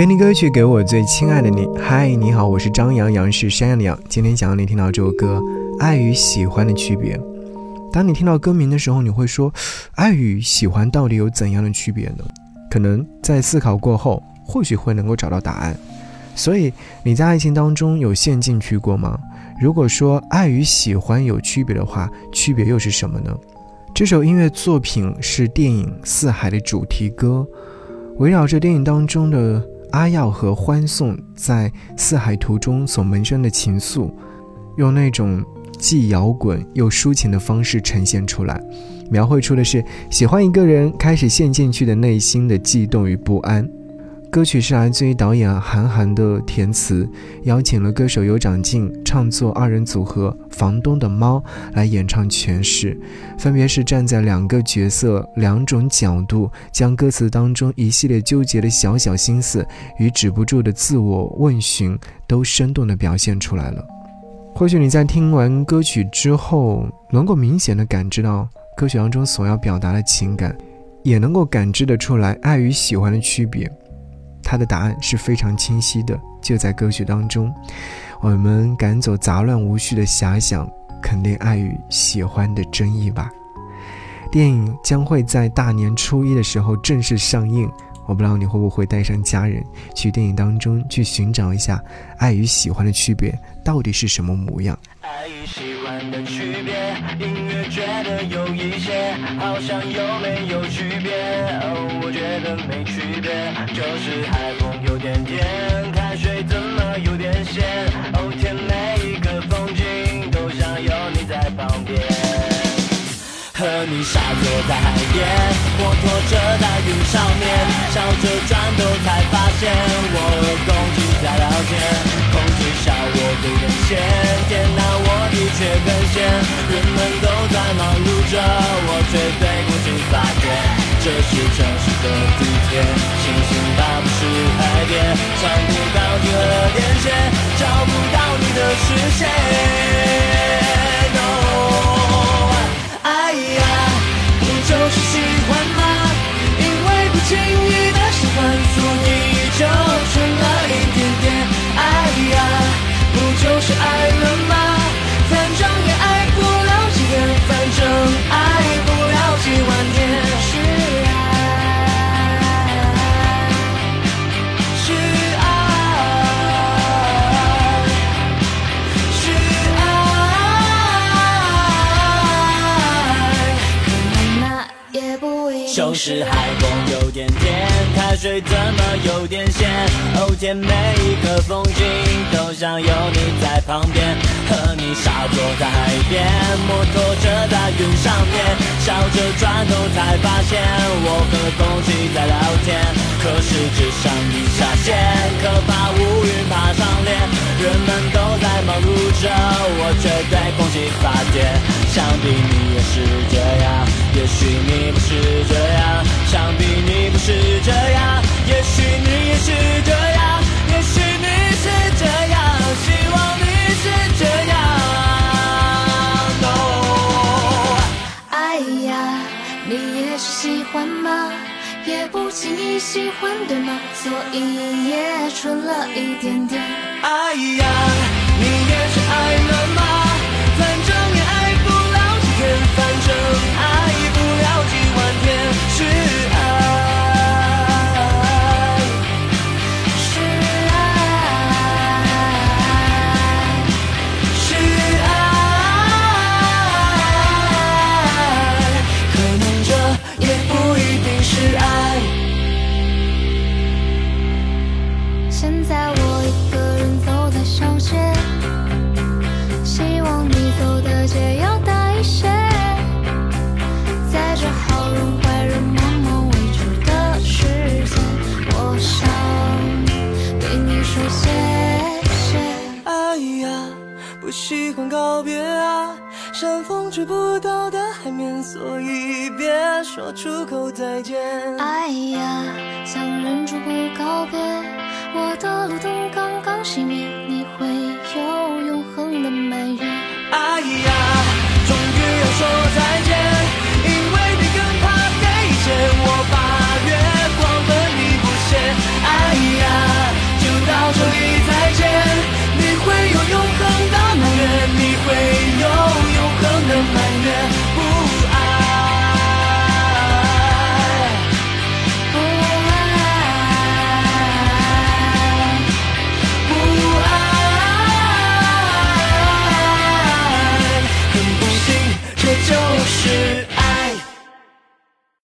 给你歌曲，给我最亲爱的你。嗨，你好，我是张阳阳，是山羊的羊。今天想要你听到这首歌《爱与喜欢的区别》。当你听到歌名的时候，你会说，爱与喜欢到底有怎样的区别呢？可能在思考过后，或许会能够找到答案。所以你在爱情当中有陷进去过吗？如果说爱与喜欢有区别的话，区别又是什么呢？这首音乐作品是电影《四海》的主题歌，围绕着电影当中的。阿耀和欢颂在四海途中所萌生的情愫，用那种既摇滚又抒情的方式呈现出来，描绘出的是喜欢一个人开始陷进去的内心的悸动与不安。歌曲是来自于导演韩寒的填词，邀请了歌手尤长靖唱作二人组合房东的猫来演唱诠释，分别是站在两个角色两种角度，将歌词当中一系列纠结的小小心思与止不住的自我问询都生动地表现出来了。或许你在听完歌曲之后，能够明显的感知到歌曲当中所要表达的情感，也能够感知得出来爱与喜欢的区别。他的答案是非常清晰的，就在歌曲当中。我们赶走杂乱无序的遐想，肯定爱与喜欢的真意吧。电影将会在大年初一的时候正式上映，我不知道你会不会带上家人去电影当中去寻找一下爱与喜欢的区别到底是什么模样。爱与喜欢的区别，隐约觉得有一些，好像有没有区别？没区别，就是海风有点甜，开水怎么有点咸？哦天，每一个风景都像有你在旁边，和你傻坐在海边，摩托车在云上面，笑着转头才发现，我和空气在聊天，空气笑我有点咸，天哪！却更闲，人们都在忙碌着，我却对空气发电。这是城市的地铁，星星它不是海边，找不到你的连线，找不到你的视线。就是海风有点甜，开水怎么有点咸？哦天，每一个风景都想有你在旁边，和你傻坐在海边，摩托车在云上面，笑着转头才发现我和空气在聊天。可是只上一下线，可怕乌云爬上脸，人们都在忙碌着，我却对空气发癫。想必你也是，许你不是这样。想必你不是这样，也许你也是这样，也许你是这样，希望你是这样。No，哎呀，你也是喜欢吗？也不轻易喜欢，对吗？所以也蠢了一点点。哎呀，你也是爱了吗？小街，希望你走的街要大一些。在这好人坏人茫茫未知的世界，我想对你说谢谢。哎呀，不喜欢告别啊，山风吹不到的海面，所以别说出口再见。哎呀，想忍住不告别，我的路灯刚刚熄灭。